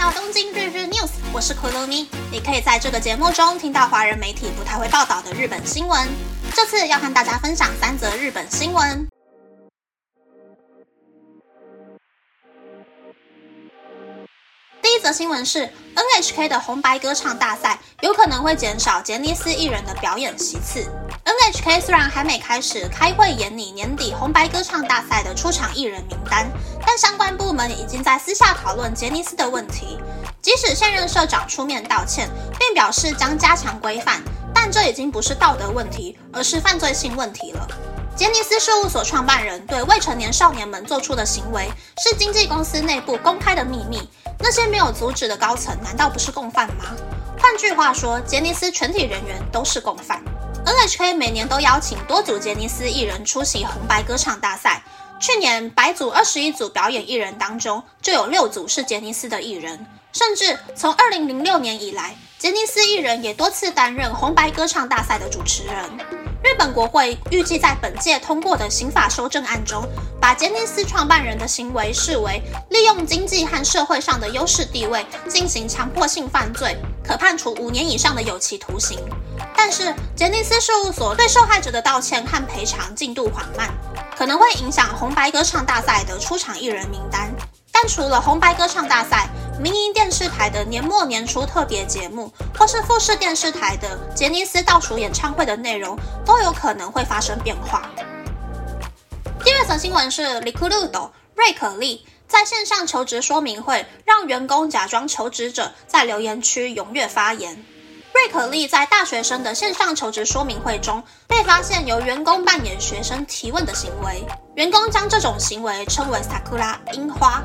到东京日日 news，我是 Kurumi。你可以在这个节目中听到华人媒体不太会报道的日本新闻。这次要和大家分享三则日本新闻。第一则新闻是 NHK 的红白歌唱大赛有可能会减少杰尼斯艺人的表演席次。NHK 虽然还没开始开会研拟年底红白歌唱大赛的出场艺人名单，但相关部门已经在私下讨论杰尼斯的问题。即使现任社长出面道歉，并表示将加强规范，但这已经不是道德问题，而是犯罪性问题了。杰尼斯事务所创办人对未成年少年们做出的行为，是经纪公司内部公开的秘密。那些没有阻止的高层，难道不是共犯吗？换句话说，杰尼斯全体人员都是共犯。NHK 每年都邀请多组杰尼斯艺人出席红白歌唱大赛。去年白组二十一组表演艺人当中，就有六组是杰尼斯的艺人。甚至从二零零六年以来，杰尼斯艺人也多次担任红白歌唱大赛的主持人。日本国会预计在本届通过的刑法修正案中，把杰尼斯创办人的行为视为利用经济和社会上的优势地位进行强迫性犯罪，可判处五年以上的有期徒刑。但是，杰尼斯事务所对受害者的道歉和赔偿进度缓慢，可能会影响红白歌唱大赛的出场艺人名单。但除了红白歌唱大赛，民营电视台的年末年初特别节目，或是富士电视台的杰尼斯倒数演唱会的内容，都有可能会发生变化。第二则新闻是 l i q u i d o 瑞可利在线上求职说明会，让员工假装求职者在留言区踊跃发言。瑞可利在大学生的线上求职说明会中，被发现由员工扮演学生提问的行为，员工将这种行为称为萨库拉樱花”。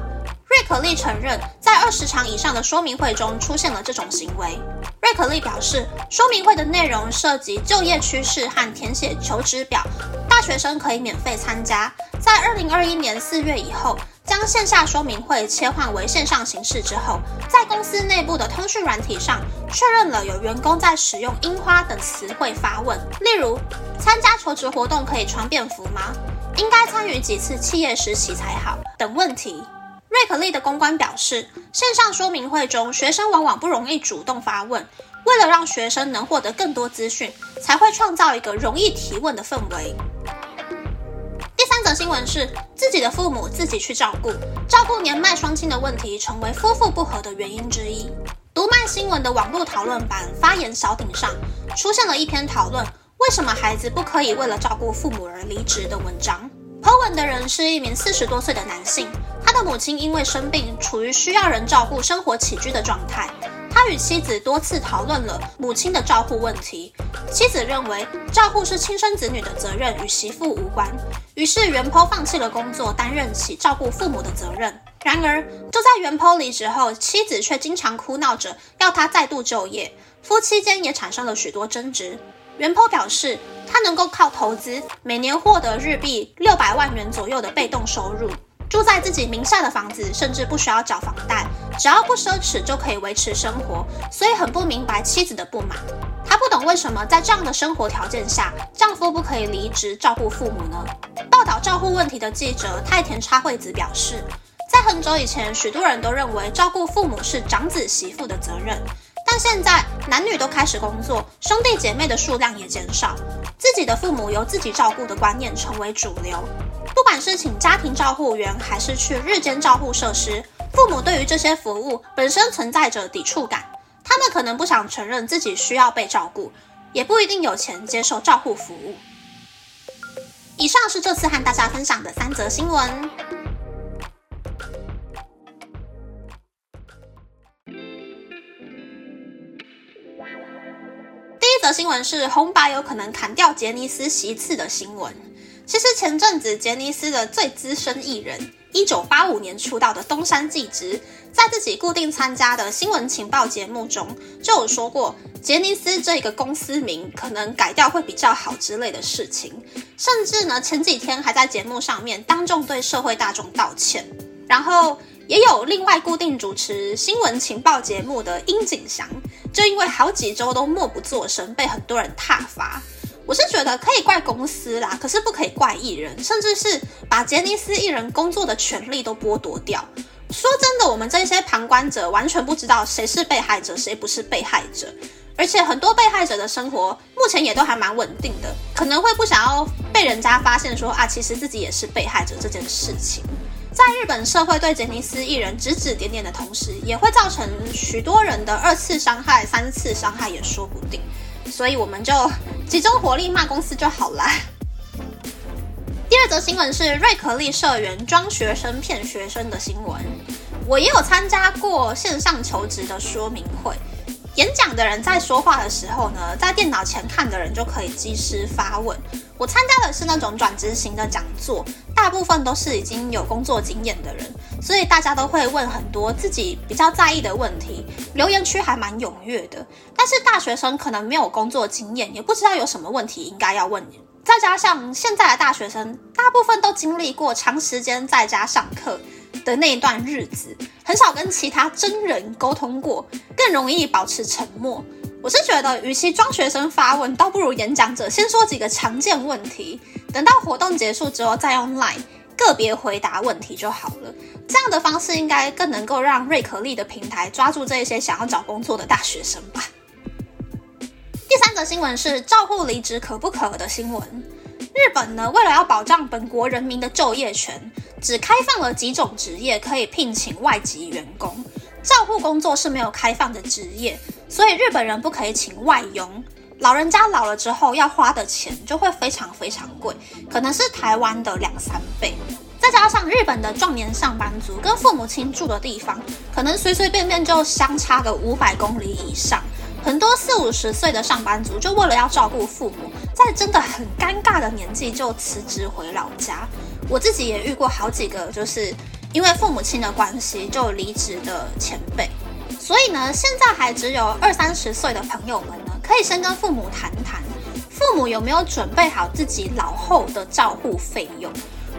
瑞可利承认，在二十场以上的说明会中出现了这种行为。瑞可利表示，说明会的内容涉及就业趋势和填写求职表，大学生可以免费参加。在二零二一年四月以后，将线下说明会切换为线上形式之后，在公司内部的通讯软体上确认了有员工在使用“樱花”等词汇发问，例如：参加求职活动可以穿便服吗？应该参与几次企业实习才好？等问题。瑞可利的公关表示，线上说明会中，学生往往不容易主动发问。为了让学生能获得更多资讯，才会创造一个容易提问的氛围。新闻是，自己的父母自己去照顾，照顾年迈双亲的问题成为夫妇不和的原因之一。读卖新闻的网络讨论版发言小顶上出现了一篇讨论，为什么孩子不可以为了照顾父母而离职的文章。Po 文的人是一名四十多岁的男性。他的母亲因为生病，处于需要人照顾生活起居的状态。他与妻子多次讨论了母亲的照顾问题。妻子认为照顾是亲生子女的责任，与媳妇无关。于是袁坡放弃了工作，担任起照顾父母的责任。然而，就在袁坡离职后，妻子却经常哭闹着要他再度就业，夫妻间也产生了许多争执。袁坡表示，他能够靠投资，每年获得日币六百万元左右的被动收入。住在自己名下的房子，甚至不需要缴房贷，只要不奢侈就可以维持生活，所以很不明白妻子的不满。她不懂为什么在这样的生活条件下，丈夫不可以离职照顾父母呢？报道照顾问题的记者太田插惠子表示，在很久以前，许多人都认为照顾父母是长子媳妇的责任，但现在男女都开始工作，兄弟姐妹的数量也减少，自己的父母由自己照顾的观念成为主流。不管是请家庭照护员，还是去日间照护设施，父母对于这些服务本身存在着抵触感。他们可能不想承认自己需要被照顾，也不一定有钱接受照护服务。以上是这次和大家分享的三则新闻。第一则新闻是红白有可能砍掉杰尼斯席次的新闻。其实前阵子杰尼斯的最资深艺人，一九八五年出道的东山纪之，在自己固定参加的新闻情报节目中，就有说过杰尼斯这个公司名可能改掉会比较好之类的事情。甚至呢，前几天还在节目上面当众对社会大众道歉。然后也有另外固定主持新闻情报节目的殷景祥，就因为好几周都默不作声，被很多人挞伐。我是觉得可以怪公司啦，可是不可以怪艺人，甚至是把杰尼斯艺人工作的权利都剥夺掉。说真的，我们这些旁观者完全不知道谁是被害者，谁不是被害者。而且很多被害者的生活目前也都还蛮稳定的，可能会不想要被人家发现说啊，其实自己也是被害者这件事情。在日本社会对杰尼斯艺人指指点点的同时，也会造成许多人的二次伤害、三次伤害也说不定。所以我们就集中火力骂公司就好啦。第二则新闻是瑞可利社员装学生骗学生的新闻。我也有参加过线上求职的说明会。演讲的人在说话的时候呢，在电脑前看的人就可以及时发问。我参加的是那种转职型的讲座，大部分都是已经有工作经验的人，所以大家都会问很多自己比较在意的问题，留言区还蛮踊跃的。但是大学生可能没有工作经验，也不知道有什么问题应该要问。再加上现在的大学生大部分都经历过长时间在家上课。的那一段日子，很少跟其他真人沟通过，更容易保持沉默。我是觉得，与其装学生发问，倒不如演讲者先说几个常见问题，等到活动结束之后，再用 Line 个别回答问题就好了。这样的方式应该更能够让瑞可利的平台抓住这些想要找工作的大学生吧。第三则新闻是照护离职可不可的新闻。日本呢，为了要保障本国人民的就业权。只开放了几种职业可以聘请外籍员工，照护工作是没有开放的职业，所以日本人不可以请外佣。老人家老了之后要花的钱就会非常非常贵，可能是台湾的两三倍。再加上日本的壮年上班族跟父母亲住的地方，可能随随便便就相差个五百公里以上。很多四五十岁的上班族就为了要照顾父母，在真的很尴尬的年纪就辞职回老家。我自己也遇过好几个，就是因为父母亲的关系就离职的前辈，所以呢，现在还只有二三十岁的朋友们呢，可以先跟父母谈谈，父母有没有准备好自己老后的照护费用，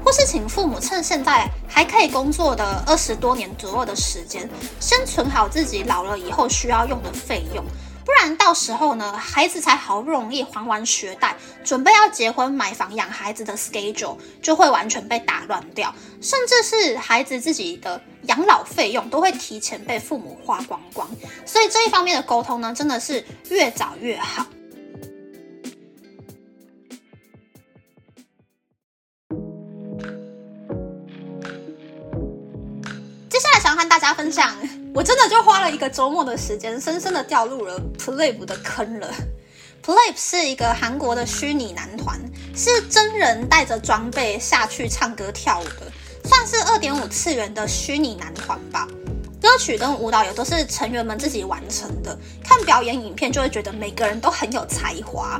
或是请父母趁现在还可以工作的二十多年左右的时间，先存好自己老了以后需要用的费用。不然到时候呢，孩子才好不容易还完学贷，准备要结婚买房养孩子的 schedule 就会完全被打乱掉，甚至是孩子自己的养老费用都会提前被父母花光光。所以这一方面的沟通呢，真的是越早越好。接下来想和大家分享。我真的就花了一个周末的时间，深深的掉入了 Play 的坑了。Play 是一个韩国的虚拟男团，是真人带着装备下去唱歌跳舞的，算是二点五次元的虚拟男团吧。歌曲跟舞蹈也都是成员们自己完成的，看表演影片就会觉得每个人都很有才华。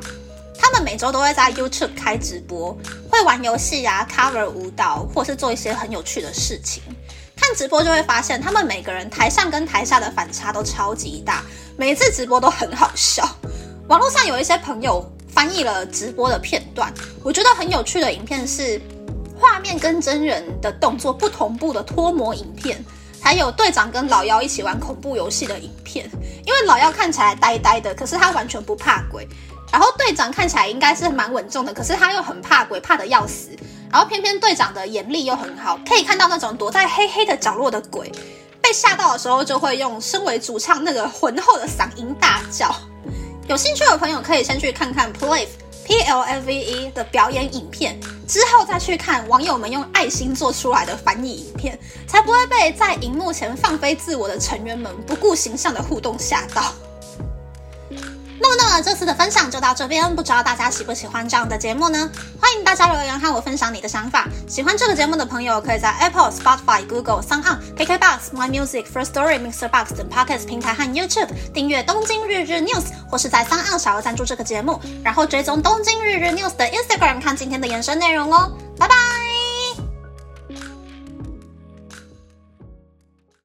他们每周都会在 YouTube 开直播，会玩游戏啊，cover 舞蹈，或是做一些很有趣的事情。看直播就会发现，他们每个人台上跟台下的反差都超级大，每次直播都很好笑。网络上有一些朋友翻译了直播的片段，我觉得很有趣的影片是画面跟真人的动作不同步的脱模影片，还有队长跟老妖一起玩恐怖游戏的影片。因为老妖看起来呆呆的，可是他完全不怕鬼。然后队长看起来应该是蛮稳重的，可是他又很怕鬼，怕的要死。然后偏偏队长的眼力又很好，可以看到那种躲在黑黑的角落的鬼，被吓到的时候就会用身为主唱那个浑厚的嗓音大叫。有兴趣的朋友可以先去看看 Plave P L F V E 的表演影片，之后再去看网友们用爱心做出来的翻译影片，才不会被在荧幕前放飞自我的成员们不顾形象的互动吓到。那么，那么这次的分享就到这边，不知道大家喜不喜欢这样的节目呢？欢迎大家留言和我分享你的想法。喜欢这个节目的朋友，可以在 Apple、Spotify、Google、s o n KKBox、My Music、First Story、Mixer Box 等 Podcast 平台和 YouTube 订阅《东京日日 News》，或是在 s o n 小额赞助这个节目，然后追踪《东京日日 News》的 Instagram 看今天的延伸内容哦。拜拜。